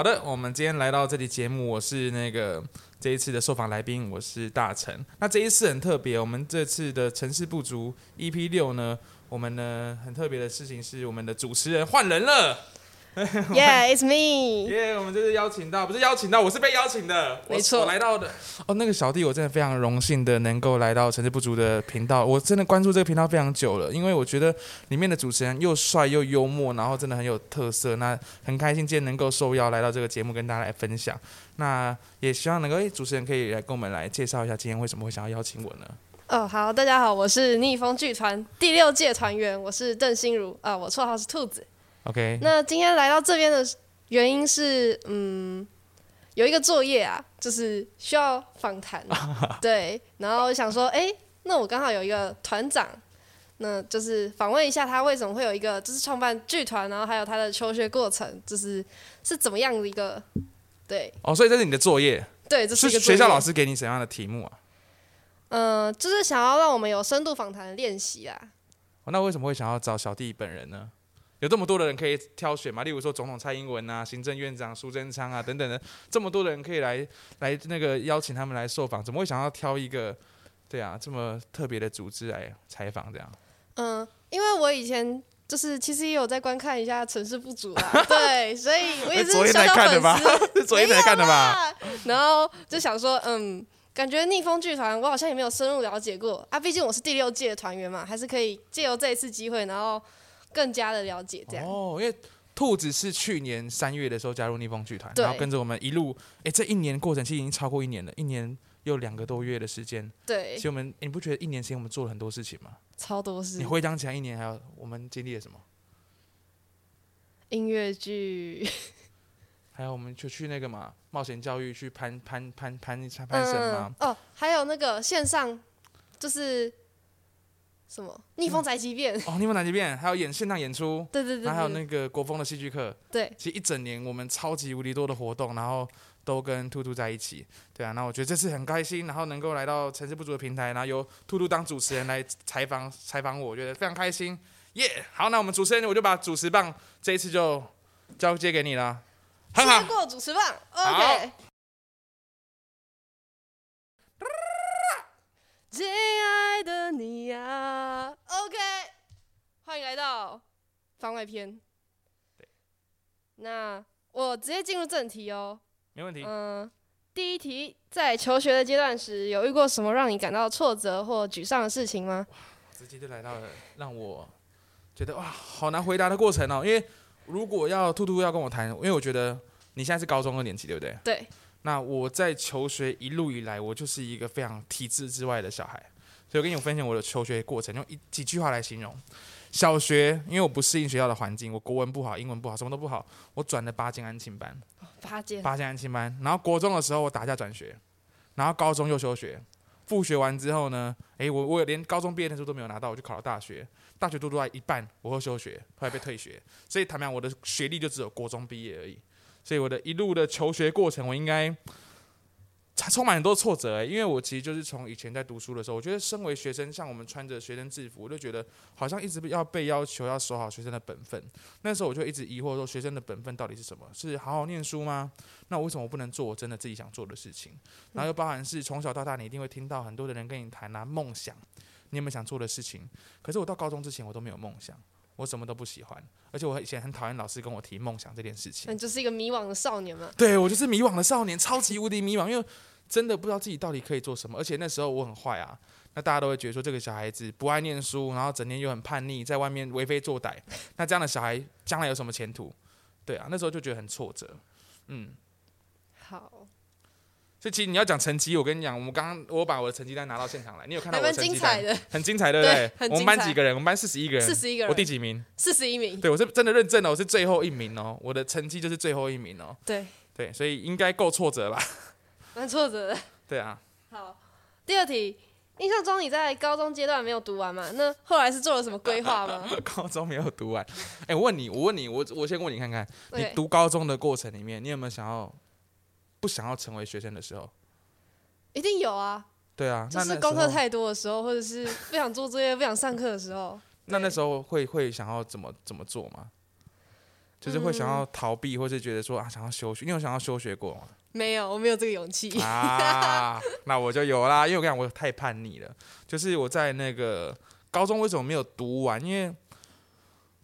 好的，我们今天来到这里节目，我是那个这一次的受访来宾，我是大成。那这一次很特别，我们这次的城市不足 EP 六呢，我们呢很特别的事情是，我们的主持人换人了。Yeah, it's me。耶我们这是邀请到，不是邀请到，我是被邀请的，我没错我来到的。哦，那个小弟，我真的非常荣幸的能够来到成绩不足的频道，我真的关注这个频道非常久了，因为我觉得里面的主持人又帅又幽默，然后真的很有特色。那很开心今天能够受邀来到这个节目跟大家来分享。那也希望能够，诶，主持人可以来跟我们来介绍一下今天为什么会想要邀请我呢？哦，好，大家好，我是逆风剧团第六届团员，我是邓心如啊、我绰号是兔子。OK，那今天来到这边的原因是，嗯，有一个作业啊，就是需要访谈，对，然后想说，哎、那我刚好有一个团长，那就是访问一下他为什么会有一个就是创办剧团，然后还有他的求学过程，就是是怎么样的一个，对哦，所以这是你的作业，对，这是学校老师给你什么样的题目啊？嗯、就是想要让我们有深度访谈的练习啊。哦，那为什么会想要找小弟本人呢？有这么多的人可以挑选嘛？例如说总统蔡英文啊、行政院长苏贞昌啊等等的，这么多的人可以来来那个邀请他们来受访，怎么会想要挑一个对啊这么特别的组织来采访这样？嗯，因为我以前就是其实也有在观看一下《城市不足》啦，对，所以我也是昨天才小小粉看的是 昨天才看的吧？然后就想说，嗯，感觉逆风剧团我好像也没有深入了解过啊，毕竟我是第六届的团员嘛，还是可以借由这一次机会，然后更加的了解这样。哦，因为兔子是去年三月的时候加入逆风剧团，然后跟着我们一路，哎，这一年过程其实已经超过一年了，一年又两个多月的时间。对其，实我们，诶你不觉得一年时间我们做了很多事情吗？超多事你回想起来，一年还有我们经历了什么？音乐剧，还有我们就去那个嘛冒险教育去攀攀攀攀攀绳嘛嗯，，哦，还有那个线上就是什么 逆风宅急便，哦，逆风宅急便？还有演现场演出，对对对还有那个国风的戏剧课。对，其实一整年我们超级无敌多的活动，然后都跟兔兔在一起。对啊，那我觉得这次很开心，然后能够来到城市不足的平台，然后由兔兔当主持人来采访采访我，我觉得非常开心。耶、好，那我们主持人我就把主持棒这一次就交接给你了，很好接。过主持棒，OK。亲爱的你呀，OK，欢迎来到番外篇。那我直接进入正题哦。没问题。嗯、第一题，在求学的阶段时，有遇过什么让你感到挫折或沮丧的事情吗？直接就来到了让我觉得哇，好难回答的过程哦。因为如果要兔兔要跟我谈，因为我觉得你现在是高中二年级，对不对？对，那我在求学一路以来，我就是一个非常体制之外的小孩，所以我跟你分享我的求学过程，用一几句话来形容。小学，因为我不适应学校的环境，我国文不好，英文不好，什么都不好，我转了八间安亲班，八间。八间安亲班。然后国中的时候我打架转学，然后高中又休学，复学完之后呢，诶，我我连高中毕业证书都没有拿到，我就考了大学，大学读读到一半，我又休学，后来被退学，所以坦白讲，我的学历就只有国中毕业而已。所以我的一路的求学过程，我应该才充满很多挫折、欸，因为我其实就是从以前在读书的时候，我觉得身为学生，像我们穿着学生制服，我就觉得好像一直要被要求要守好学生的本分。那时候我就一直疑惑说，学生的本分到底是什么？是好好念书吗？那为什么我不能做我真的自己想做的事情？然后又包含是从小到大，你一定会听到很多的人跟你谈啊梦想，你有没有想做的事情？可是我到高中之前，我都没有梦想，我什么都不喜欢，而且我以前很讨厌老师跟我提梦想这件事情。你就是一个迷惘的少年嘛。对我就是迷惘的少年，超级无敌迷惘，因为真的不知道自己到底可以做什么。而且那时候我很坏啊，那大家都会觉得说这个小孩子不爱念书，然后整天又很叛逆，在外面为非作歹。那这样的小孩将来有什么前途？对啊，那时候就觉得很挫折。嗯，好，所以其实你要讲成绩，我跟你讲，我们刚刚我把我的成绩单拿到现场来，你有看到蛮我的成绩单？精彩的，很精彩，对不对？对我们班几个人？我们班四十一个人，四十一个人，我第几名？四十一名。对我是真的认证了，我是最后一名哦，我的成绩就是最后一名哦。对，对，所以应该够挫折吧？蛮挫折的。对啊，好，第二题，印象中你在高中阶段没有读完嘛？那后来是做了什么规划吗 高中没有读完。哎、我问你，我问你，我我先问你看看，你读高中的过程里面，你有没有想要不想要成为学生的时候？一定有啊，对啊，就是功课太多的时候，或者是不想做作业、不想上课的时候。那那时候会会想要怎么怎么做吗？就是会想要逃避，或是觉得说啊想要休学。你有想要休学过吗？没有，我没有这个勇气。啊，那我就有啦，因为我跟你讲，我太叛逆了。就是我在那个高中为什么没有读完？因为，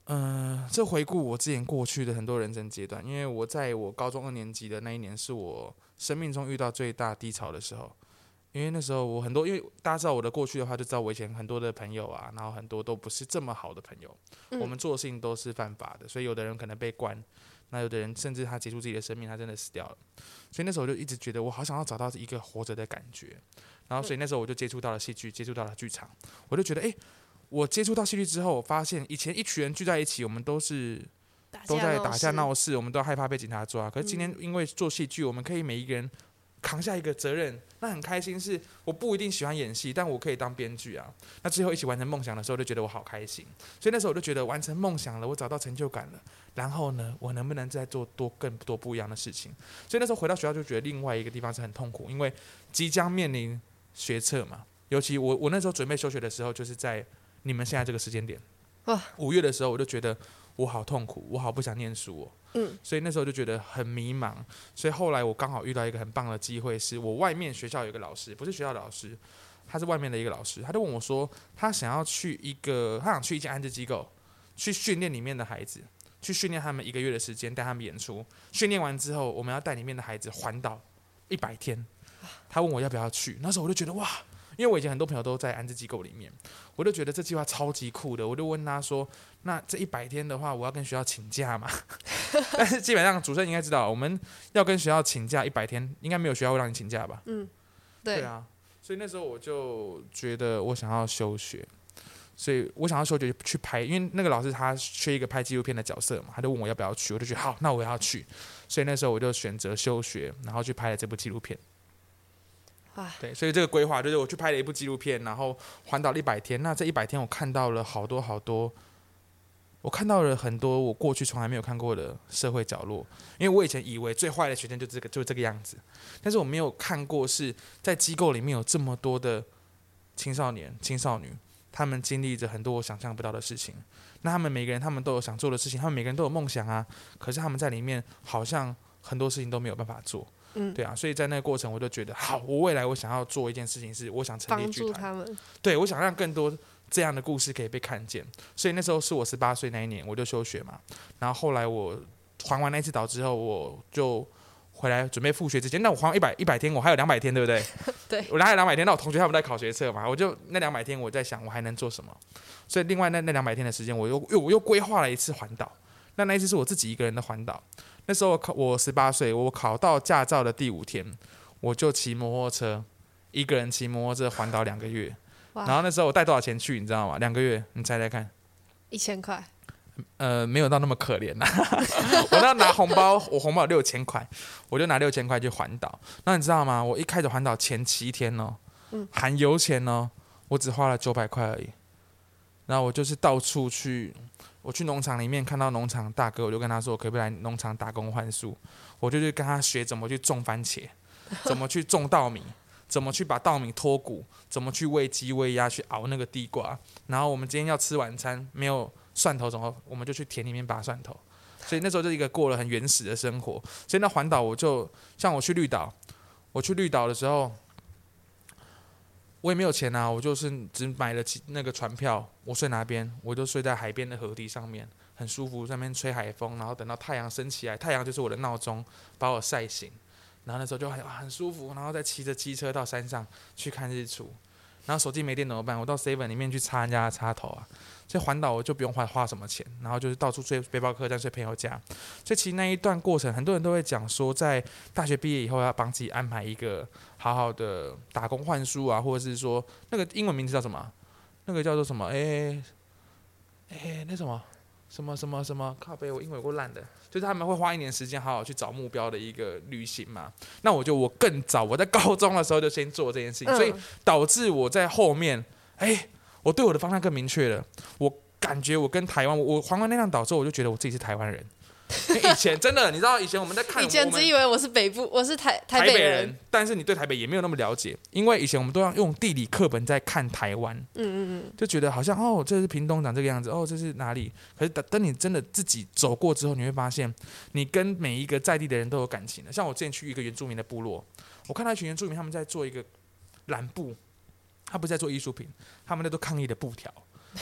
嗯、这回顾我之前过去的很多人生阶段。因为我在我高中二年级的那一年，是我生命中遇到最大低潮的时候。因为那时候我很多，因为大家知道我的过去的话，就知道我以前很多的朋友啊，然后很多都不是这么好的朋友。嗯我们做的事情都是犯法的，所以有的人可能被关，那有的人甚至他结束自己的生命，他真的死掉了。所以那时候我就一直觉得我好想要找到一个活着的感觉，然后所以那时候我就接触到了戏剧，接触到了剧场，我就觉得诶，我接触到戏剧之后，我发现以前一群人聚在一起，我们都是都在打架闹事，我们都害怕被警察抓。可是今天因为做戏剧，我们可以每一个人扛下一个责任，那很开心。是我不一定喜欢演戏，但我可以当编剧啊。那最后一起完成梦想的时候，就觉得我好开心。所以那时候我就觉得完成梦想了，我找到成就感了。然后呢，我能不能再做多更多不一样的事情？所以那时候回到学校就觉得另外一个地方是很痛苦，因为即将面临学测嘛。尤其我我那时候准备休学的时候，就是在你们现在这个时间点，哇，五月的时候，我就觉得我好痛苦，我好不想念书哦。嗯，所以那时候就觉得很迷茫。所以后来我刚好遇到一个很棒的机会，是我外面学校有一个老师，不是学校的老师，他是外面的一个老师，他就问我说，他想要去一个，他想去一间安置机构，去训练里面的孩子，去训练他们一个月的时间，带他们演出。训练完之后，我们要带里面的孩子环岛一百天。他问我要不要去，那时候我就觉得哇，因为我以前很多朋友都在安置机构里面，我就觉得这计划超级酷的。我就问他说，那这一百天的话，我要跟学校请假吗？但是基本上主持人应该知道，我们要跟学校请假一百天，应该没有学校会让你请假吧？嗯对啊，所以那时候我就觉得我想要休学，所以我想要休学去拍，因为那个老师他缺一个拍纪录片的角色嘛，他就问我要不要去，我就觉得好，那我要去，所以那时候我就选择休学，然后去拍了这部纪录片。对，所以这个规划就是我去拍了一部纪录片，然后环岛一百天。那这一百天我看到了好多好多，我看到了很多我过去从来没有看过的社会角落。因为我以前以为最坏的学生就这个就这个样子，但是我没有看过是在机构里面有这么多的青少年、青少女，他们经历着很多我想象不到的事情。那他们每个人他们都有想做的事情，他们每个人都有梦想啊，可是他们在里面好像很多事情都没有办法做。嗯，对啊，所以在那个过程，我就觉得好，我未来我想要做一件事情，是我想成立帮剧团，他们。对我想让更多这样的故事可以被看见。所以那时候是我十八岁那一年，我就休学嘛。然后后来我还完那次岛之后，我就回来准备复学之前，那我还一百一百天，我还有两百天，对不对？对我还有两百天，那我同学他们在考学测嘛，我就那两百天我在想我还能做什么。所以另外那那两百天的时间，我又又我又规划了一次环岛。那那一次是我自己一个人的环岛。那时候我考我十八岁，我考到驾照的第五天，我就骑摩托车，一个人骑摩托车环岛两个月。然，后那时候我带多少钱去，你知道吗？两个月，你猜猜看？一千块，呃，没有到那么可怜呐、我那拿红包，我红包六千块，我就拿六千块去环岛。那你知道吗？我一开始环岛前七天哦，嗯含油钱哦，我只花了九百块而已。然后我就是到处去，我去农场里面看到农场大哥，我就跟他说，可不可以来农场打工换宿？我就去跟他学怎么去种番茄，怎么去种稻米，怎么去把稻米脱谷，怎么去喂鸡喂鸭，去熬那个地瓜。然后我们今天要吃晚餐，没有蒜头怎么？我们就去田里面拔蒜头。所以那时候就一个过了很原始的生活。所以那环岛我就像我去绿岛，我去绿岛的时候，我也没有钱啊，我就是只买了几那个船票，我睡哪边我就睡在海边的河堤上面，很舒服，上面吹海风，然后等到太阳升起来，太阳就是我的闹钟，把我晒醒。然后那时候就很很舒服，然后再骑着机车到山上去看日出。然后手机没电怎么办？我到 seven 里面去插人家的插头啊。所以环岛我就不用花花什么钱，然后就是到处睡背包客栈、睡朋友家。所以其实那一段过程，很多人都会讲说，在大学毕业以后要帮自己安排一个好好的打工换书啊，或者是说那个英文名字叫什么？那个叫做什么？哎哎，那什么什么什么什么？靠背，我英文有够烂的。就是他们会花一年时间好好去找目标的一个旅行嘛。那我就我更早，我在高中的时候就先做这件事情，所以嗯导致我在后面，哎、我对我的方向更明确了。我感觉我跟台湾，我我环完那趟岛之后，我就觉得我自己是台湾人。以前真的，你知道以前我们在看，以前只以为我是北部，我是台台北人，但是你对台北也没有那么了解，因为以前我们都要用地理课本在看台湾，嗯嗯嗯，就觉得好像哦，这是屏东长这个样子，哦，这是哪里？可是等等你真的自己走过之后，你会发现，你跟每一个在地的人都有感情的。像我之前去一个原住民的部落，我看到一群原住民他们在做一个蓝布，他不是在做艺术品，他们在做抗议的布条。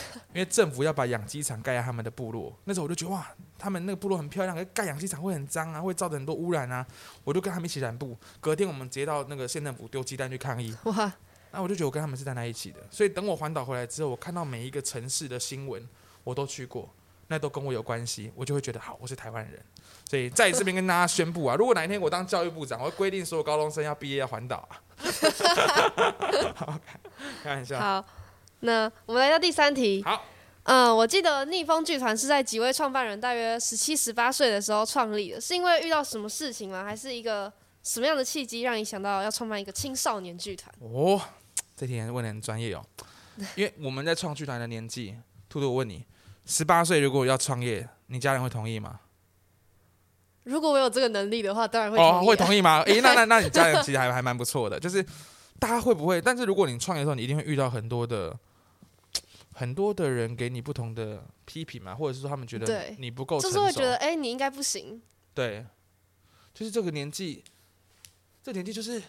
因为政府要把养鸡场盖在他们的部落，那时候我就觉得哇，他们那个部落很漂亮，盖养鸡场会很脏啊，会造成很多污染啊。我就跟他们一起染布，隔天我们直接到那个县政府丢鸡蛋去抗议。哇，那我就觉得我跟他们是站在一起的。所以等我环岛回来之后，我看到每一个城市的新闻，我都去过，那都跟我有关系，我就会觉得好，我是台湾人。所以在这边跟大家宣布啊，如果哪一天我当教育部长，我会规定所有高中生要毕业要环岛啊。好，开玩笑。好，那我们来到第三题。好，嗯，我记得逆风剧团是在几位创办人大约十七、十八岁的时候创立的，是因为遇到什么事情吗？还是一个什么样的契机让你想到要创办一个青少年剧团？哦，这题问的很专业哦，因为我们在创剧团的年纪，兔兔，我问你，十八岁如果要创业，你家人会同意吗？如果我有这个能力的话，当然会哦，同意啊会同意吗？诶，那那那你家人其实还还蛮不错的，就是大家会不会？但是如果你创业的时候，你一定会遇到很多的很多的人给你不同的批评嘛，或者是说他们觉得对你不够成熟，就是会觉得，哎、你应该不行。对，就是这个年纪，这年纪就是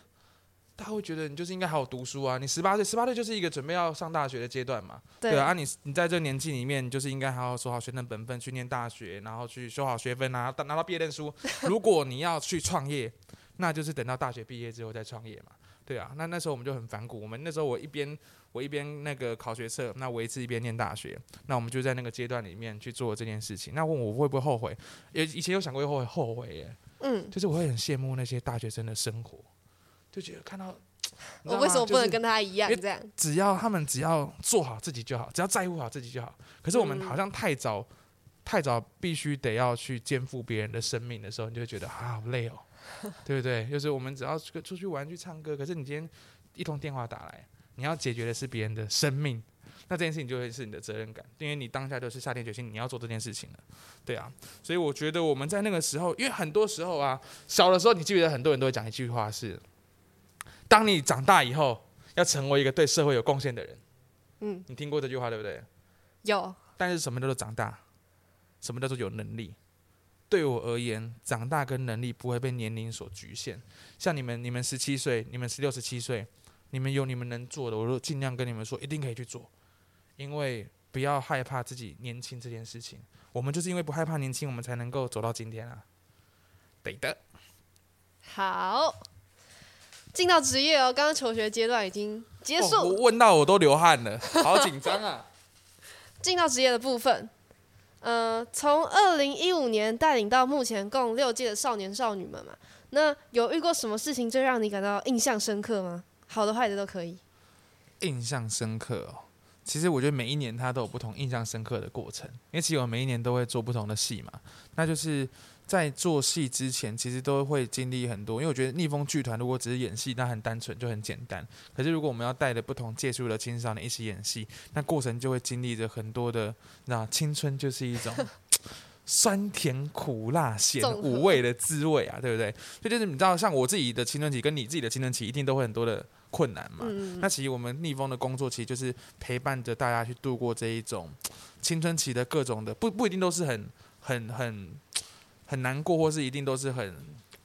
大家会觉得你就是应该好好读书啊。你十八岁，十八岁就是一个准备要上大学的阶段嘛，对啊，你你在这年纪里面，你就是应该好好守好学生本分，去念大学，然后去修好学分啊，拿拿到毕业证书。如果你要去创业，那就是等到大学毕业之后再创业嘛。对啊，那那时候我们就很反骨。我们那时候我一边我一边那个考学测，那我一次一边念大学，那我们就在那个阶段里面去做这件事情。那问我会不会后悔？也以前有想过会后悔耶，嗯，就是我会很羡慕那些大学生的生活，就觉得看到。我为什么不能跟他一样这样？只要他们只要做好自己就好，只要在乎好自己就好。可是我们嗯好像太早、太早必须得要去肩负别人的生命的时候，你就会觉得啊好累哦，对不对？就是我们只要出出去玩、去唱歌，可是你今天一通电话打来，你要解决的是别人的生命，那这件事情就会是你的责任感，因为你当下就是下定决心你要做这件事情了，对啊。所以我觉得我们在那个时候，因为很多时候啊，小的时候你记得很多人都会讲一句话是：当你长大以后。要成为一个对社会有贡献的人，嗯，你听过这句话对不对？有，但是什么叫做长大？什么叫做有能力？对我而言，长大跟能力不会被年龄所局限。像你们，你们十七岁，你们十六、十七岁，你们有你们能做的，我都尽量跟你们说，一定可以去做。因为不要害怕自己年轻这件事情，我们就是因为不害怕年轻，我们才能够走到今天啊。对的，好，进到职业哦，刚刚求学阶段已经结束，哦我问到我都流汗了，好紧张啊！进到职业的部分，呃，从二零一五年带领到目前共六届的少年少女们嘛，那有遇过什么事情最让你感到印象深刻吗？好的坏的都可以。印象深刻哦。其实我觉得每一年它都有不同印象深刻的过程，因为其实我每一年都会做不同的戏嘛。那就是在做戏之前，其实都会经历很多。因为我觉得逆风剧团如果只是演戏，那很单纯就很简单。可是如果我们要带着不同届数的青少年一起演戏，那过程就会经历着很多的，那青春就是一种酸甜苦辣咸五味的滋味啊，对不对？所以就是你知道，像我自己的青春期跟你自己的青春期，一定都会很多的困难嘛。嗯，那其实我们逆风的工作，其实就是陪伴着大家去度过这一种青春期的各种的，不不一定都是很很很很难过，或是一定都是很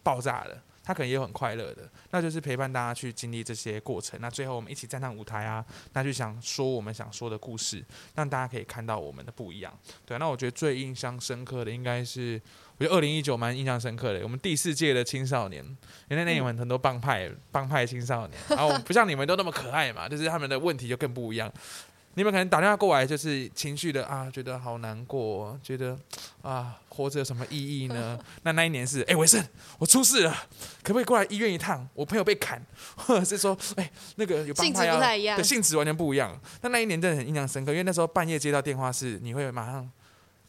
爆炸的，他可能也有很快乐的。那就是陪伴大家去经历这些过程。那最后我们一起站上舞台啊，那就想说我们想说的故事，让大家可以看到我们的不一样。对，那我觉得最印象深刻的应该是，我觉得二零一九蛮印象深刻的。我们第四届的青少年，因为那年有很多帮派帮派青少年，然后不像你们都那么可爱嘛，就是他们的问题就更不一样。你们可能打电话过来，就是情绪的啊，觉得好难过，觉得啊，活着有什么意义呢？那那一年是，哎、伟盛，我出事了，可不可以过来医院一趟？我朋友被砍，或 者是说，哎、那个有帮派要不太一样对，。性质完全不一样。那那一年真的很印象深刻，因为那时候半夜接到电话是，你会马上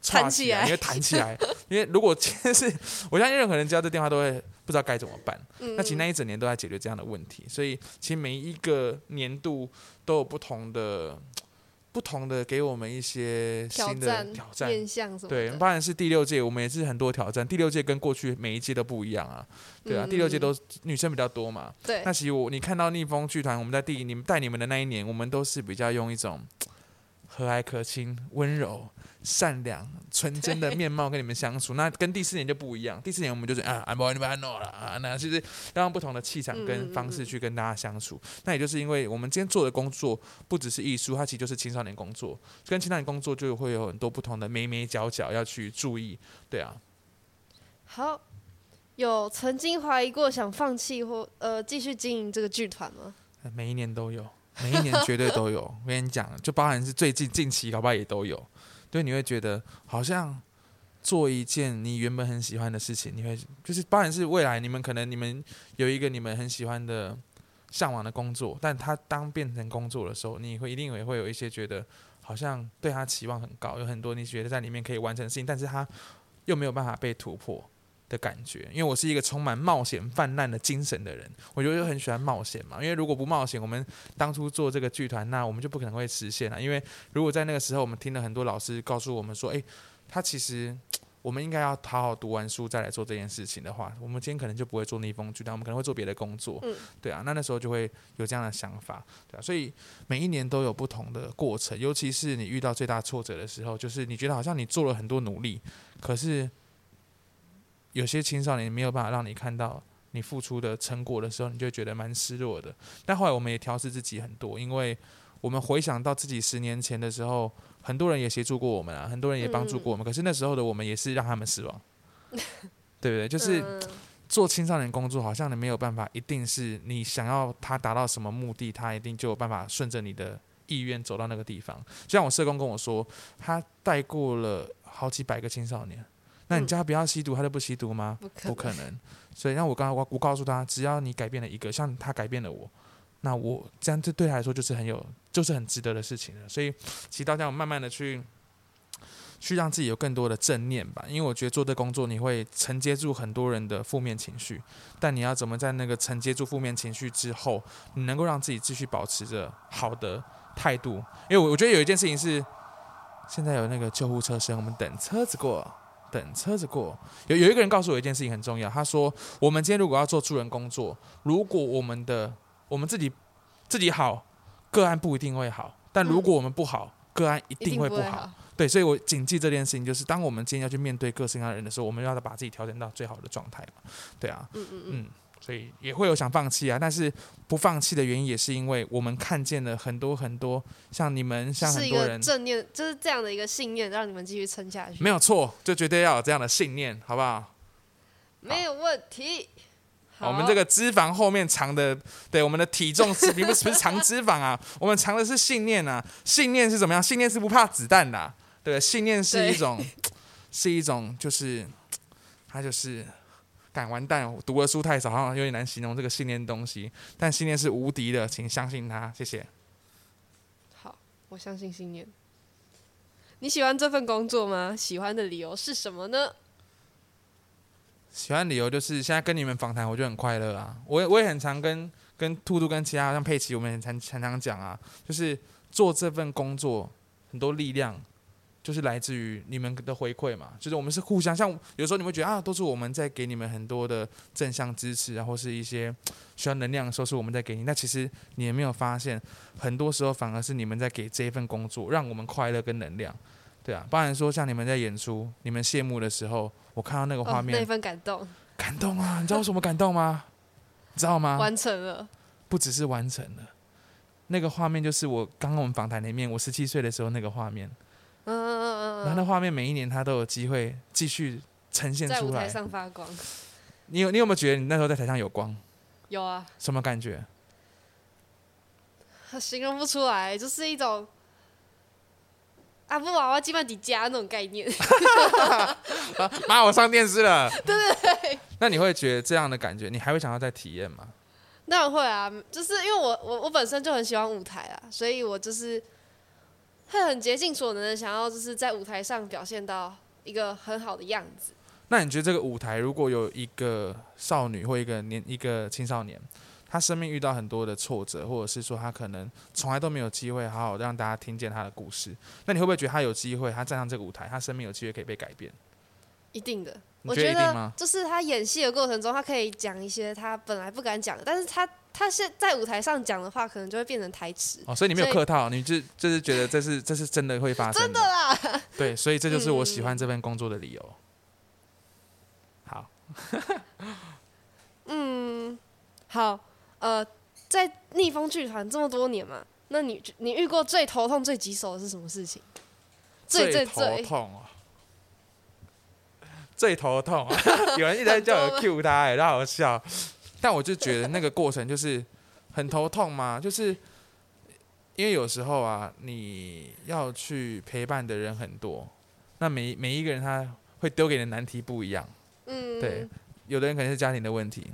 弹起来你会弹起来。因为如果今天是，我相信任何人接到这电话都会不知道该怎么办。嗯那其实那一整年都在解决这样的问题，所以其实每一个年度都有不同的不同的给我们一些新的挑战。面向什么对，当然是第六届，我们也是很多挑战。第六届跟过去每一届都不一样啊，对啊，嗯第六届都女生比较多嘛。对那其实我你看到逆风剧团，我们在第你们带你们的那一年，我们都是比较用一种和蔼可亲、温柔、善良、纯真的面貌跟你们相处。那跟第四年就不一样，第四年我们就是啊，安不你们安诺了啊，那其实要用不同的气场跟方式去跟大家相处。那也就是因为我们今天做的工作不只是艺术，它其实就是青少年工作，跟青少年工作就会有很多不同的眉眉角角要去注意。对啊，好。有曾经怀疑过想放弃或呃继续经营这个剧团吗？每一年都有，每一年绝对都有。我跟你讲，就包含是最近近期，搞不好也都有。对，你会觉得好像做一件你原本很喜欢的事情，你会就是包含是未来你们可能你们有一个你们很喜欢的向往的工作，但它当变成工作的时候，你会一定也会有一些觉得好像对他期望很高，有很多你觉得在里面可以完成的事情，但是它又没有办法被突破。的感觉，因为我是一个充满冒险泛滥的精神的人，我觉得很喜欢冒险嘛。因为如果不冒险，我们当初做这个剧团，那我们就不可能会实现了。因为如果在那个时候，我们听了很多老师告诉我们说，诶，他其实我们应该要好好读完书再来做这件事情的话，我们今天可能就不会做逆风剧团，我们可能会做别的工作。嗯，对啊，那那时候就会有这样的想法，对啊，所以每一年都有不同的过程，尤其是你遇到最大挫折的时候，就是你觉得好像你做了很多努力，可是。有些青少年没有办法让你看到你付出的成果的时候，你就觉得蛮失落的。但后来我们也调试自己很多，因为我们回想到自己十年前的时候，很多人也协助过我们啊，很多人也帮助过我们。可是那时候的我们也是让他们失望，对不对？就是嗯做青少年工作，好像你没有办法，一定是你想要他达到什么目的，他一定就有办法顺着你的意愿走到那个地方。就像我社工跟我说，他带过了好几百个青少年。那你叫他不要吸毒，他就不吸毒吗？不可能。所以，让我刚刚我我告诉他，只要你改变了一个，像他改变了我，那我这样这对他来说就是很有，就是很值得的事情了。所以，其实大家慢慢的去去让自己有更多的正念吧，因为我觉得做这工作你会承接住很多人的负面情绪，但你要怎么在那个承接住负面情绪之后，你能够让自己继续保持着好的态度？因为我我觉得有一件事情是，现在有那个救护车声，我们等车子过。等车子过，有有一个人告诉我一件事情很重要。他说：“我们今天如果要做助人工作，如果我们的我们自己自己好，个案不一定会好；但如果我们不好，个案一一定定会不好。对，所以我谨记这件事情，就是当我们今天要去面对各式各样的人的时候，我们要把自己调整到最好的状态嘛。对啊，嗯嗯嗯，嗯，所以也会有想放弃啊，但是不放弃的原因也是因为我们看见了很多很多像你们，像很多人，正念，就是这样的一个信念，让你们继续撑下去。没有错，就绝对要有这样的信念，好不好？没有问题。我们这个脂肪后面藏的，对我们的体重是并不是不是藏脂肪啊，我们藏的是信念啊。信念是怎么样？信念是不怕子弹的啊、对，信念是一种，是一种，就是它就是，敢完蛋，我读的书太少，好像有点难形容这个信念的东西。但信念是无敌的，请相信它，谢谢。好，我相信信念。你喜欢这份工作吗？喜欢的理由是什么呢？喜欢理由就是现在跟你们访谈，我就很快乐啊。我也我也很常跟跟兔兔跟其他像佩奇，我们很常常常讲啊，就是做这份工作很多力量，就是来自于你们的回馈嘛。就是我们是互相，像有时候你会觉得啊，都是我们在给你们很多的正向支持然后是一些需要能量的时候是我们在给你。那其实你也没有发现，很多时候反而是你们在给这一份工作，让我们快乐跟能量。对啊，包含说像你们在演出，你们谢幕的时候，我看到那个画哦，面。那份感动感动啊！你知道为什么感动吗？你 知道吗？完成了。不只是完成了，那个画面就是我刚刚我们访谈里面，我十七岁的时候那个画面。嗯嗯嗯然后那嗯画面每一年他都有机会继续呈现嗯，在舞台出来。上发光。你有你有没有觉得你那时候在台上有光？有啊，什么感觉？形容不出来，就是一种啊布娃娃基本底加那种概念。妈，我上电视了。对对对。那你会觉得这样的感觉，你还会想要再体验吗？当然会啊，就是因为我我我本身就很喜欢舞台啊，所以我就是会很竭尽所能的想要就是在舞台上表现到一个很好的样子。那你觉得这个舞台如果有一个少女或一个年一个青少年，他生命遇到很多的挫折，或者是说他可能从来都没有机会好好让大家听见他的故事。那你会不会觉得他有机会，他站上这个舞台，他生命有机会可以被改变？一定的，我觉得？就是他演戏的过程中，他可以讲一些他本来不敢讲的，但是他他是在舞台上讲的话，可能就会变成台词。哦，所以你没有客套，你就就是觉得这是这是真的会发生真的啦，对，所以这就是我喜欢这份工作的理由。好，嗯，好，呃，在逆风剧团这么多年嘛，那你你遇过最头痛、最棘手的是什么事情？最最头痛哦，最头痛啊！有人一直在叫我很 Q 他、欸，然后好笑。但我就觉得那个过程就是很头痛嘛，就是因为有时候啊，你要去陪伴的人很多，那每每一个人他会丢给你的难题不一样。嗯，对，有的人可能是家庭的问题，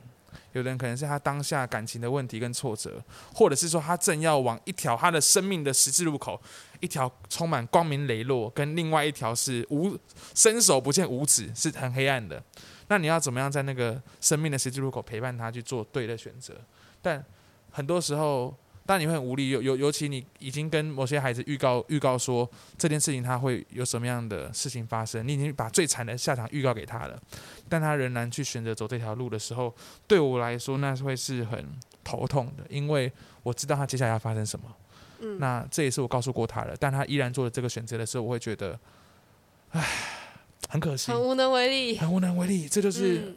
有的人可能是他当下感情的问题跟挫折，或者是说他正要往一条他的生命的十字路口，一条充满光明磊落，跟另外一条是无伸手不见五指，是很黑暗的。那你要怎么样在那个生命的十字路口陪伴他去做对的选择？但很多时候，当你会很无力，尤尤尤其你已经跟某些孩子预告预告说这件事情他会有什么样的事情发生，你已经把最惨的下场预告给他了，但他仍然去选择走这条路的时候，对我来说那会是很头痛的，因为我知道他接下来要发生什么。嗯那这也是我告诉过他了，但他依然做了这个选择的时候，我会觉得，唉，很可惜很，无能为力。很无能为力。这就是嗯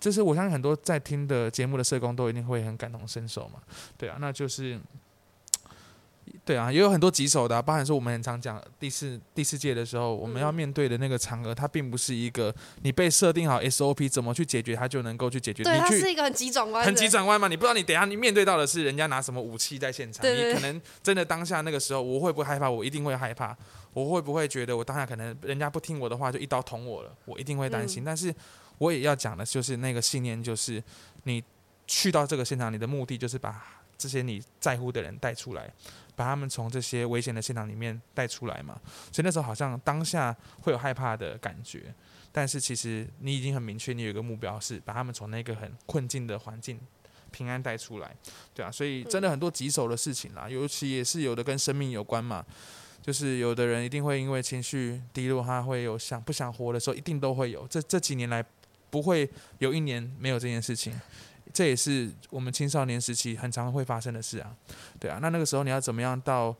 这是我相信很多在听的节目的社工都一定会很感同身受嘛。对啊，那就是，对啊，也有很多棘手的、啊，包含说我们很常讲第四第四届的时候，我们要嗯面对的那个场合，它并不是一个你被设定好 SOP 怎么去解决它就能够去解决，对，它是一个很急转弯，很急转弯嘛，你不知道你等下你面对到的是人家拿什么武器在现场，你可能真的当下那个时候，我会不会害怕？我一定会害怕。我会不会觉得我当下可能人家不听我的话就一刀捅我了？我一定会担心。嗯但是我也要讲的就是那个信念，就是你去到这个现场，你的目的就是把这些你在乎的人带出来，把他们从这些危险的现场里面带出来嘛。所以那时候好像当下会有害怕的感觉，但是其实你已经很明确，你有一个目标是把他们从那个很困境的环境平安带出来，对啊，所以真的很多棘手的事情啦，尤其也是有的跟生命有关嘛。就是有的人一定会因为情绪低落，他会有想不想活的时候，一定都会有。这这几年来，不会有一年没有这件事情，这也是我们青少年时期很常会发生的事啊。对啊，那那个时候你要怎么样到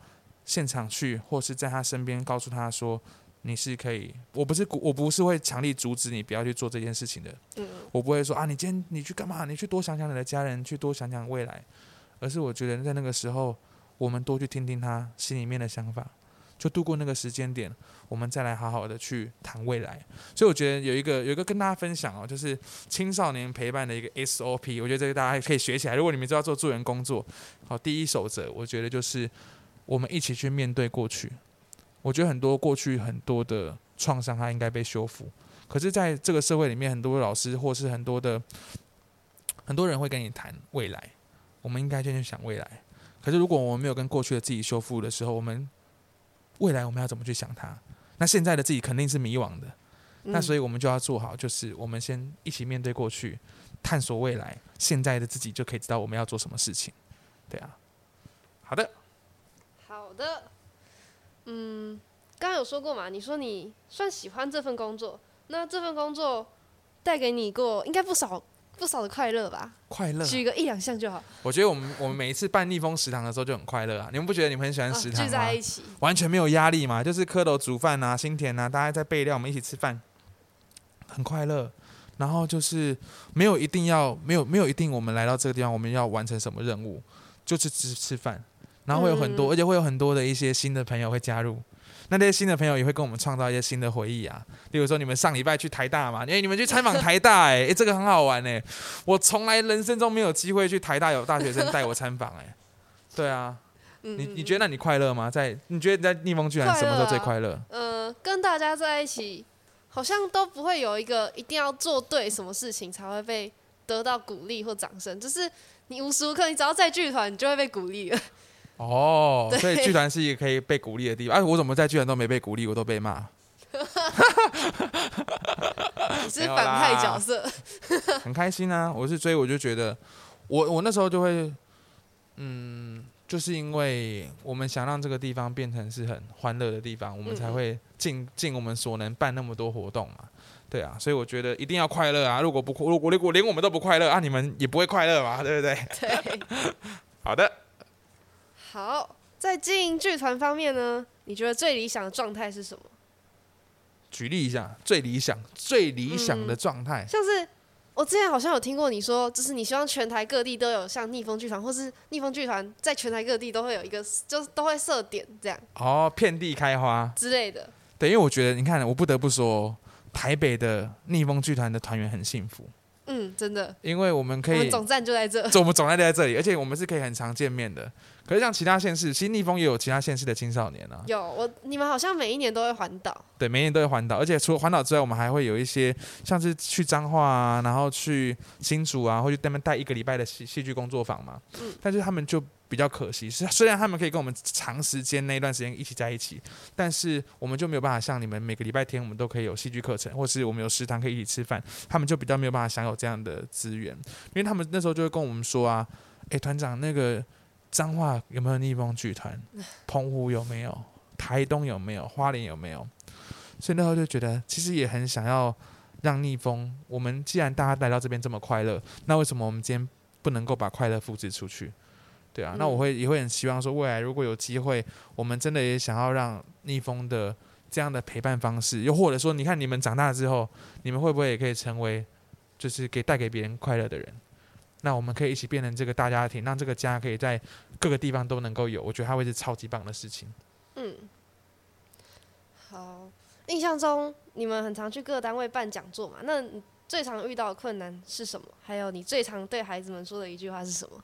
现场去，或是在他身边告诉他说，你是可以，我不是我不是会强力阻止你不要去做这件事情的，嗯我不会说啊，你今天你去干嘛？你去多想想你的家人，去多想想未来，而是我觉得在那个时候，我们多去听听他心里面的想法，就度过那个时间点，我们再来好好的去谈未来。所以我觉得有一个有一个跟大家分享哦，就是青少年陪伴的一个 SOP，我觉得这个大家可以学起来。如果你们知道做助人工作，好，第一守则，我觉得就是我们一起去面对过去。我觉得很多过去很多的创伤，它应该被修复。可是，在这个社会里面，很多老师或是很多的很多人会跟你谈未来，我们应该先去想未来。可是，如果我们没有跟过去的自己修复的时候，我们未来我们要怎么去想它？那现在的自己肯定是迷惘的。那所以以我们就要做好，就是我们先一起面对过去，探索未来。现在的自己就可以知道我们要做什么事情。对啊，好的，好的，嗯，刚刚有说过嘛，你说你算喜欢这份工作，那这份工作带给你过应该不少不少的快乐吧？快乐。举个一两项就好，我觉得我们我们每一次办逆风食堂的时候就很快乐啊！你们不觉得你们很喜欢哦食堂吗？聚在一起，完全没有压力嘛，就是蝌蚪煮饭啊，新田啊，大家在备料，我们一起吃饭，很快乐。然后就是没有一定要没有没有一定我们来到这个地方我们要完成什么任务，就是吃吃饭。然后会有很多，嗯而且会有很多的一些新的朋友会加入。那这些新的朋友也会跟我们创造一些新的回忆啊，例如说你们上礼拜去台大嘛，哎、你们去采访台大、哎，哎，这个很好玩哎、我从来人生中没有机会去台大有大学生带我参访哎，对啊，嗯，你嗯你觉得那你快乐吗？在你觉得你在逆风居然什么时候最快乐？呃，跟大家在一起，好像都不会有一个一定要做对什么事情才会被得到鼓励或掌声，就是你无时无刻你只要在剧团，你就会被鼓励了。哦，所以剧团是一个可以被鼓励的地方。哎，我怎么在剧团都没被鼓励，我都被骂，你是反派角色，很开心啊！我是追，我就觉得我我那时候就会，嗯，就是因为我们想让这个地方变成是很欢乐的地方，我们才嗯会尽尽我们所能办那么多活动嘛。对啊，所以我觉得一定要快乐啊！如果不如果连我们都不快乐啊，你们也不会快乐嘛，对不对？对，好的，好，在经营剧团方面呢，你觉得最理想的状态是什么？举例一下，最理想最理想的状态，像是我之前好像有听过你说，就是你希望全台各地都有像逆风剧团，或是逆风剧团在全台各地都会有一个，就是都会设点这样哦，遍地开花。之类的。对，因为我觉得，你看，我不得不说，台北的逆风剧团的团员很幸福，嗯，真的，因为我们可以我们总站就在这。就 我们总站就在这里，而且我们是可以很常见面的。可是像其他县市，其实逆风也有其他县市的青少年啊，有我，你们好像每一年都会环岛。对，每一年都会环岛，而且除了环岛之外，我们还会有一些像是去彰化啊，然后去新竹啊，或去他们带一个礼拜的戏戏剧工作坊嘛。嗯但是他们就比较可惜，是虽然他们可以跟我们长时间那一段时间一起在一起，但是我们就没有办法像你们每个礼拜天我们都可以有戏剧课程，或是我们有食堂可以一起吃饭，他们就比较没有办法享有这样的资源，因为他们那时候就会跟我们说啊，诶，团长那个彰化有没有逆风剧团？澎湖有没有？台东有没有？花莲有没有？所以那时候就觉得，其实也很想要让逆风。我们既然大家来到这边这么快乐，那为什么我们今天不能够把快乐复制出去？对啊，那我会也会很希望说，未来如果有机会，我们真的也想要让逆风的这样的陪伴方式，又或者说，你看你们长大之后，你们会不会也可以成为，就是给带给别人快乐的人？那我们可以一起变成这个大家庭，让这个家可以在各个地方都能够有，我觉得它会是超级棒的事情。嗯，好。印象中你们很常去各单位办讲座嘛？那你最常遇到的困难是什么？还有你最常对孩子们说的一句话是什么？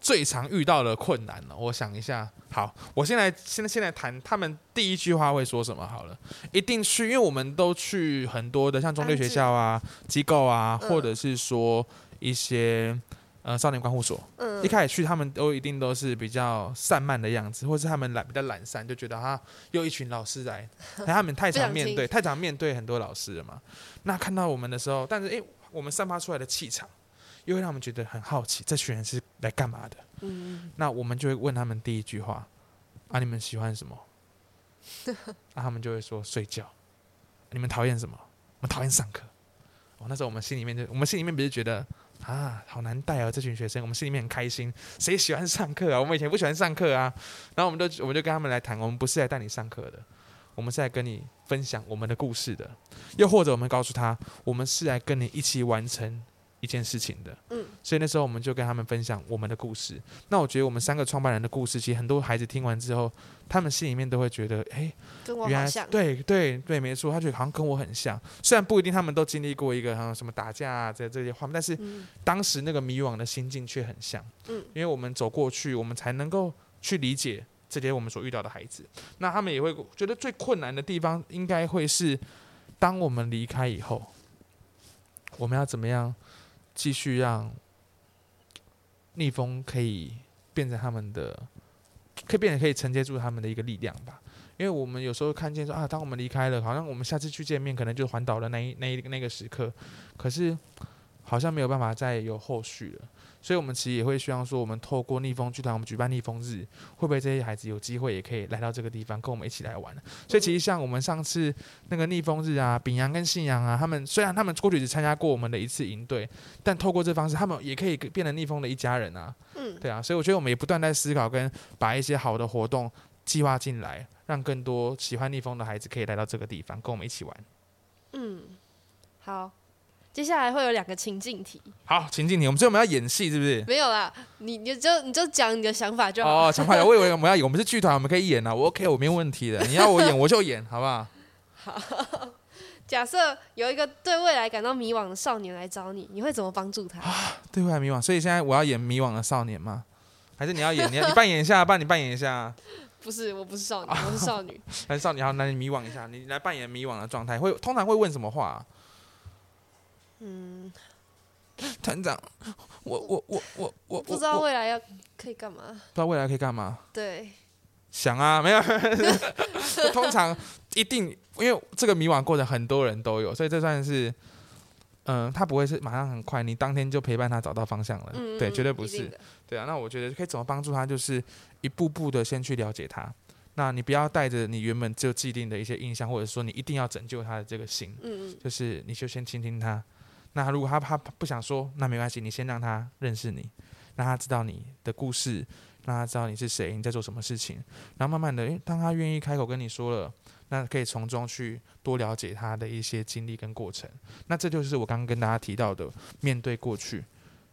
最常遇到的困难呢？我想一下。好，我现在现在现在谈他们第一句话会说什么好了。一定去，因为我们都去很多的像中队学校啊、机构啊，嗯或者是说一些呃少年观护所。嗯一开始去，他们都一定都是比较散漫的样子，或是他们懒比较懒散，就觉得啊，又一群老师来，但 他们太常面对，太常面对很多老师了嘛。那看到我们的时候，但是诶，我们散发出来的气场，又会让我们觉得很好奇，这群人是来干嘛的？嗯，那我们就会问他们第一句话：啊，你们喜欢什么？啊，他们就会说睡觉。你们讨厌什么？我们讨厌上课。哦，那时候我们心里面就，我们心里面不是觉得啊，好难带哦，这群学生，我们心里面很开心。谁喜欢上课啊？我们以前不喜欢上课啊。然后我们就我们就跟他们来谈，我们不是来带你上课的，我们是来跟你分享我们的故事的。又或者我们告诉他，我们是来跟你一起完成一件事情的。嗯，所以那时候我们就跟他们分享我们的故事。那我觉得我们三个创办人的故事，其实很多孩子听完之后，他们心里面都会觉得，哎、跟我原来好像。对对对，没错，他觉得好像跟我很像。虽然不一定他们都经历过一个好像什么打架啊这这些画面，但是嗯当时那个迷惘的心境却很像。嗯，因为我们走过去，我们才能够去理解这些我们所遇到的孩子。那他们也会觉得最困难的地方，应该会是当我们离开以后，我们要怎么样继续让逆风可以变成他们的，可以变成可以承接住他们的一个力量吧。因为我们有时候看见说啊，当我们离开了，好像我们下次去见面，可能就环岛的那一那一那个时刻，可是好像没有办法再有后续了。所以，我们其实也会希望说，我们透过逆风剧团，我们举办逆风日，会不会这些孩子有机会也可以来到这个地方，跟我们一起来玩？所以，其实像我们上次那个逆风日啊，丙阳跟信阳啊，他们虽然他们过去只参加过我们的一次营队，但透过这方式，他们也可以变成逆风的一家人啊。嗯，对啊，所以我觉得我们也不断在思考，跟把一些好的活动计划进来，让更多喜欢逆风的孩子可以来到这个地方，跟我们一起玩。嗯，好。接下来会有两个情境题，好，情境题，我们最后我们要演戏，是不是？没有啦，你你就你就讲你的想法就好。哦，想快，我以为我们要演，我们是剧团，我们可以演啊，我 OK，我没问题的。你要我演，我就演，好不好？好假设有一个对未来感到迷惘的少年来找你，你会怎么帮助他？啊对未来迷惘，所以现在我要演迷惘的少年吗？还是你要演？你要你扮演一下，帮你扮演一下。不是，我不是少女，我是少女。还是少女，好，那你迷惘一下，你来扮演迷惘的状态，会通常会问什么话啊、嗯，团长，我我我我我不知道未来要可以干嘛。不知道未来可以干嘛？对，想啊，没有，通常一定，因为这个迷惘过程很多人都有，所以这算是嗯，他不会是马上很快，你当天就陪伴他找到方向了，对，嗯对绝对不是。对啊，那我觉得可以怎么帮助他，就是一步步的先去了解他。那你不要带着你原本就既定的一些印象，或者说你一定要拯救他的这个心，嗯嗯就是你就先倾听他。那如果他他不想说，那没关系，你先让他认识你，让他知道你的故事，让他知道你是谁，你在做什么事情。然后慢慢的，诶，当他愿意开口跟你说了，那可以从中去多了解他的一些经历跟过程。那这就是我刚刚跟大家提到的，面对过去，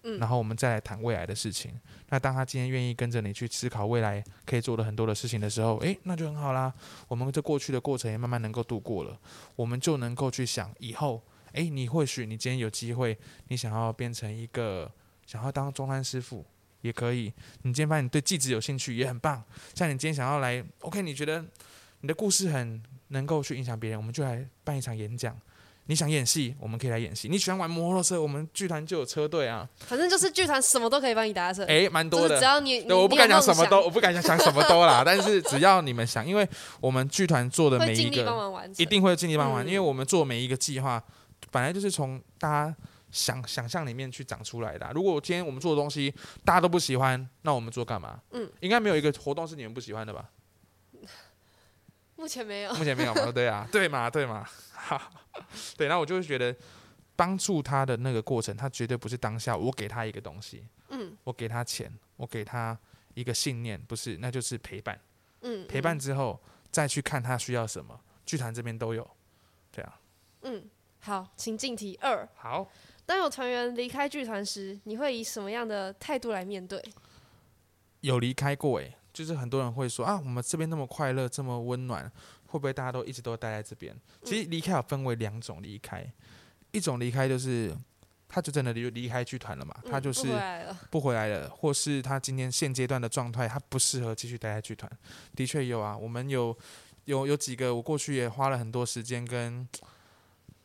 嗯然后我们再来谈未来的事情。那当他今天愿意跟着你去思考未来可以做的很多的事情的时候，诶，那就很好啦。我们这过去的过程也慢慢能够度过了，我们就能够去想以后，诶，你或许你今天有机会，你想要变成一个想要当中餐师傅。也可以，你今天发现你对记者有兴趣也很棒。像你今天想要来，OK，你觉得你的故事很能够去影响别人，我们就来办一场演讲。你想演戏，我们可以来演戏。你喜欢玩摩托车，我们剧团就有车队啊。反正就是剧团什么都可以帮你搭乘，诶，蛮多的只。要你你对，我不敢讲什么都，我不敢讲讲什么都啦。但是只要你们想，因为我们剧团做的每一个，一定会尽力帮忙，嗯因为我们做每一个计划，本来就是从大家想想象里面去长出来的啊、如果今天我们做的东西大家都不喜欢，那我们做干嘛？嗯，应该没有一个活动是你们不喜欢的吧？目前没有，目前没有嘛？对啊，对嘛，对嘛。好，对，那我就会觉得帮助他的那个过程，他绝对不是当下我给他一个东西，嗯我给他钱，我给他一个信念，不是，那就是陪伴。嗯，陪伴之后再去看他需要什么，剧团这边都有。对啊，嗯，嗯，好，请进题二，好，当有团员离开剧团时，你会以什么样的态度来面对？有离开过诶，就是很多人会说啊，我们这边那么快乐，这么温暖，会不会大家都一直都待在这边？其实离开有分为两种离开，一种离开就是他就真的离离开剧团了嘛，他就是不回来了，或是他今天现阶段的状态，他不适合继续待在剧团。的确有啊，我们有有有几个，我过去也花了很多时间跟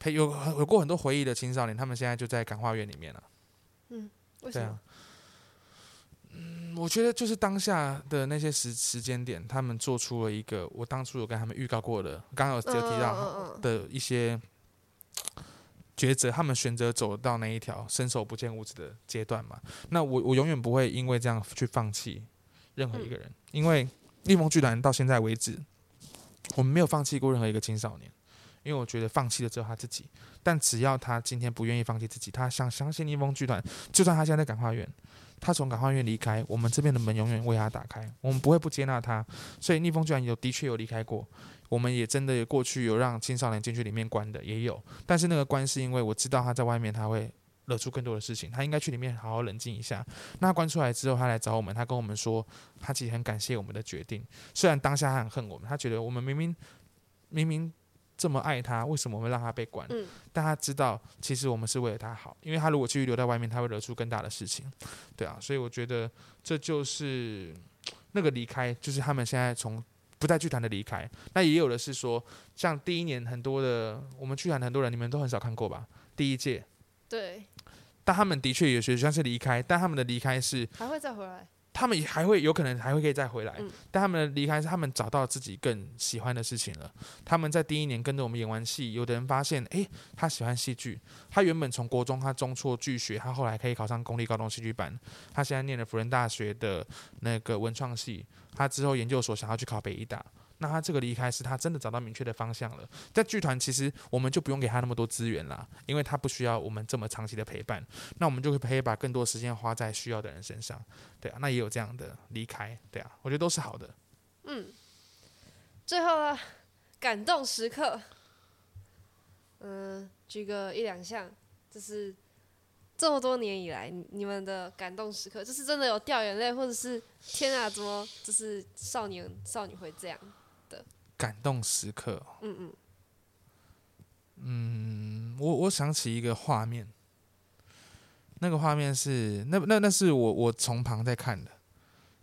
陪有有过很多回忆的青少年，他们现在就在感化院里面了。为什么对啊？，嗯，我觉得就是当下的那些时时间点，他们做出了一个我当初有跟他们预告过的，刚刚有有提到嗯嗯嗯的一些抉择，他们选择走到那一条伸手不见五指的阶段嘛。那我我永远不会因为这样去放弃任何一个人，因为逆风巨团到现在为止，我们没有放弃过任何一个青少年。因为我觉得放弃了只有他自己，但只要他今天不愿意放弃自己，他想相信逆风剧团，就算他现在在感化院，他从感化院离开，我们这边的门永远为他打开，我们不会不接纳他。所以逆风居然有的确有离开过，我们也真的有过去有让青少年进去里面关的也有，但是那个关是因为我知道他在外面他会惹出更多的事情，他应该去里面好好冷静一下。那关出来之后，他来找我们，他跟我们说，他其实很感谢我们的决定，虽然当下他很恨我们，他觉得我们明明明明。这么爱他，为什么会让他被关？嗯但他知道，其实我们是为了他好，因为他如果继续留在外面，他会惹出更大的事情，对啊，所以我觉得这就是那个离开，就是他们现在从不在剧团的离开。那也有的是说，像第一年很多的我们剧团很多人，你们都很少看过吧？第一届，对，但他们的确有些像是离开，但他们的离开是还会再回来，他们也还会有可能还会可以再回来，嗯但他们的离开是他们找到自己更喜欢的事情了。他们在第一年跟着我们演完戏，有的人发现，诶，他喜欢戏剧。他原本从国中他中辍剧学，他后来可以考上公立高中戏剧班。他现在念了辅仁大学的那个文创系，他之后研究所想要去考北医大。那他这个离开是他真的找到明确的方向了。在剧团其实我们就不用给他那么多资源啦，因为他不需要我们这么长期的陪伴。那我们就可以把更多时间花在需要的人身上。对啊，那也有这样的离开，对啊，我觉得都是好的。嗯，最后了，感动时刻，嗯，举个一两项，就是这么多年以来，你你们的感动时刻，就是真的有掉眼泪，或者是天啊，怎么就是少年少女会这样？感动时刻，嗯嗯，嗯，我我想起一个画面，那个画面是那那那是我我从旁在看的，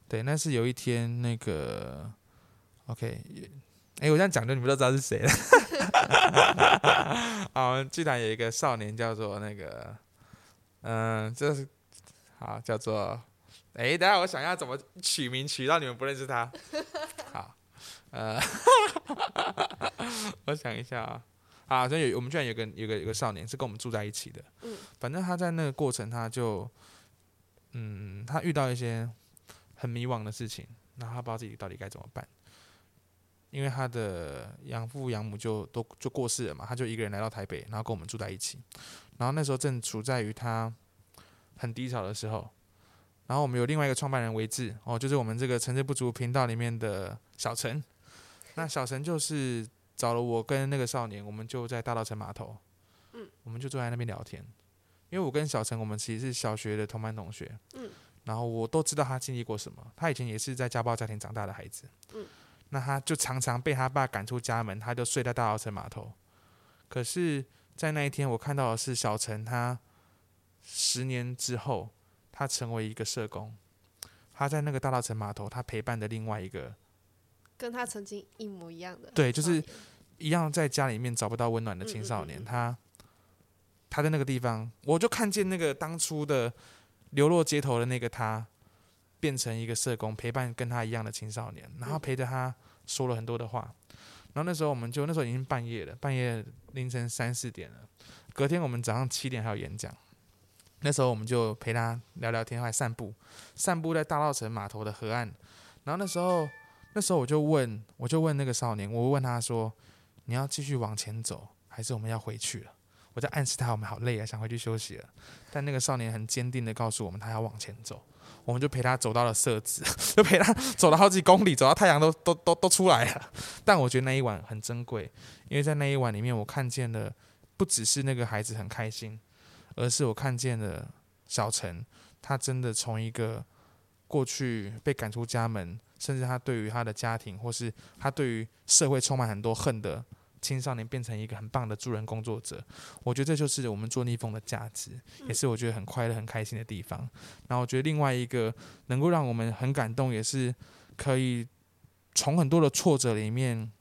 对，那是有一天那个，OK，哎、我这样讲就你们都知道是谁了。啊，我们剧团有一个少年叫做那个，嗯、就是好叫做，哎、等下我想要怎么取名取到你们不认识他，好，呃，我想一下啊。啊，所以有我们居然有个有个有个少年是跟我们住在一起的，嗯，反正他在那个过程他就，嗯，他遇到一些很迷惘的事情，然后他不知道自己到底该怎么办，因为他的养父养母就都就过世了嘛，他就一个人来到台北，然后跟我们住在一起，然后那时候正处在于他很低潮的时候，然后我们有另外一个创办人维志哦，就是我们这个成绩不足频道里面的小陈，那小陈就是找了我跟那个少年，我们就在大稻城码头，嗯，我们就坐在那边聊天，因为我跟小陈我们其实是小学的同班同学，嗯，然后我都知道他经历过什么，他以前也是在家暴家庭长大的孩子，嗯，那他就常常被他爸赶出家门，他就睡在大稻城码头，可是，在那一天我看到的是小陈他十年之后，他成为一个社工，他在那个大稻城码头，他陪伴的另外一个跟他曾经一模一样的，对就是一样在家里面找不到温暖的青少年，嗯嗯嗯嗯他他在那个地方，我就看见那个当初的流落街头的那个他，变成一个社工，陪伴跟他一样的青少年，然后嗯陪着他说了很多的话。然后那时候我们就那时候已经半夜了，半夜凌晨三四点了。隔天我们早上七点还有演讲，那时候我们就陪他聊聊天，还散步，散步在大稻城码头的河岸。然后那时候那时候我就问，我就问那个少年，我问他说：“你要继续往前走，还是我们要回去了？”我在暗示他，我们好累啊，想回去休息了。但那个少年很坚定的告诉我们，他要往前走。我们就陪他走到了社子，就陪他走了好几公里，走到太阳都都都都出来了。但我觉得那一晚很珍贵，因为在那一晚里面，我看见了不只是那个孩子很开心，而是我看见了小陈，他真的从一个过去被赶出家门，甚至他对于他的家庭，或是他对于社会充满很多恨的青少年，变成一个很棒的助人工作者。我觉得这就是我们做逆风的价值，也是我觉得很快乐、很开心的地方。然后我觉得另外一个能够让我们很感动，也是可以从很多的挫折里面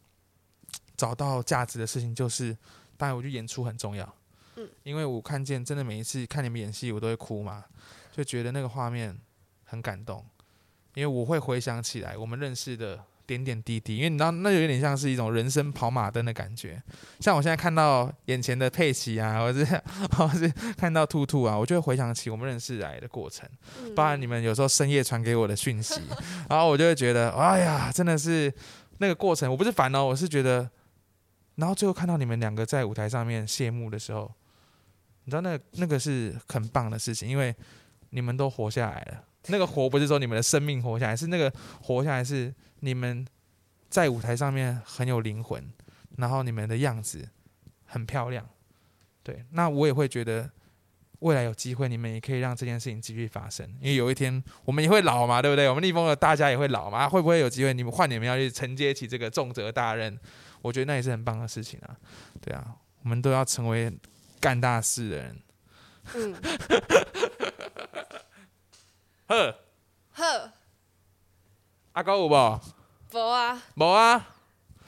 找到价值的事情，就是当然我觉得演出很重要。嗯，因为我看见真的每一次看你们演戏，我都会哭嘛，就觉得那个画面很感动，因为我会回想起来我们认识的点点滴滴，因为你知道那有点像是一种人生跑马灯的感觉。像我现在看到眼前的佩奇啊，或者是或者是看到兔兔啊，我就会回想起我们认识来的过程。嗯包含你们有时候深夜传给我的讯息，然后我就会觉得，哎呀，真的是那个过程，我不是烦哦，我是觉得，然后最后看到你们两个在舞台上面谢幕的时候，你知道那那个是很棒的事情，因为你们都活下来了。那个活不是说你们的生命活下来，是那个活下来是你们在舞台上面很有灵魂，然后你们的样子很漂亮。对，那我也会觉得未来有机会，你们也可以让这件事情继续发生，因为有一天我们也会老嘛，对不对？我们逆风的大家也会老嘛，会不会有机会你们换你们要去承接起这个重责大任？我觉得那也是很棒的事情啊，对啊，我们都要成为干大事的人。呵，呵，阿哥有无？无啊，无啊，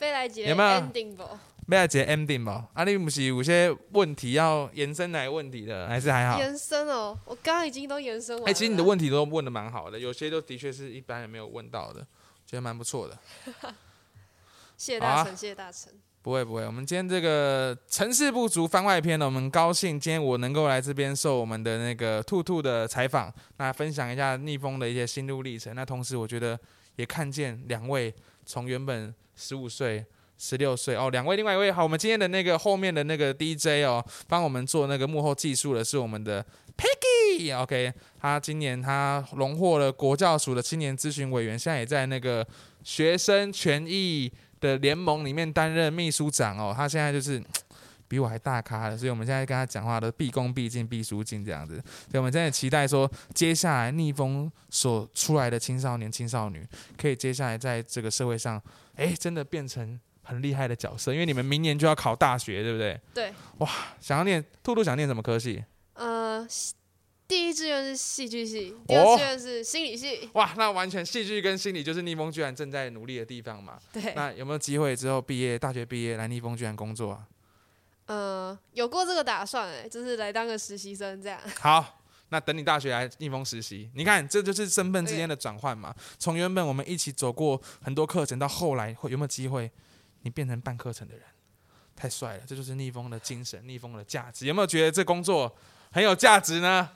要来一个有没有 ending 无？要来一个 ending 无？啊，你不是有些问题要延伸来问题的，还是还好？延伸哦，我刚刚已经都延伸完了。哎、其实你的问题都问的蛮好的，有些都的确是一般人没有问到的，觉得蛮不错的。谢谢大成，谢谢大成。不会不会，我们今天这个成事不足番外篇呢，我们高兴今天我能够来这边受我们的那个兔兔的采访，那分享一下逆风的一些心路历程。那同时我觉得也看见两位从原本十五岁。十六岁哦，两位，另外一位好，我们今天的那个后面的那个 DJ 哦，帮我们做那个幕后技术的是我们的 Peggy，OK，、他今年他荣获了国教署的青年咨询委员，现在也在那个学生权益的联盟里面担任秘书长哦，他现在就是 比我还大咖了，所以我们现在跟他讲话都毕恭毕敬、毕书尽这样子。所以我们真的期待说，接下来逆风所出来的青少年、青少女，可以接下来在这个社会上，哎，真的变成很厉害的角色。因为你们明年就要考大学，对不对？对，哇想要念兔兔想念什么科系？呃，第一志愿是戏剧系，第哦二志愿是心理系。哇，那完全戏剧跟心理就是逆风居然正在努力的地方嘛。对，那有没有机会之后毕业，大学毕业来逆风居然工作啊？呃，有过这个打算哎，就是来当个实习生这样。好，那等你大学来逆风实习，你看这就是身份之间的转换嘛。从原本我们一起走过很多课程，到后来会有没有机会你变成办课程的人？太帅了，这就是逆风的精神，逆风的价值。有没有觉得这工作很有价值呢？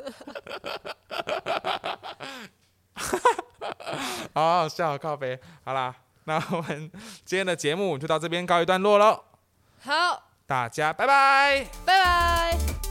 好好笑，靠背。好啦，那我们今天的节目就到这边告一段落喽，好，大家拜拜。拜拜。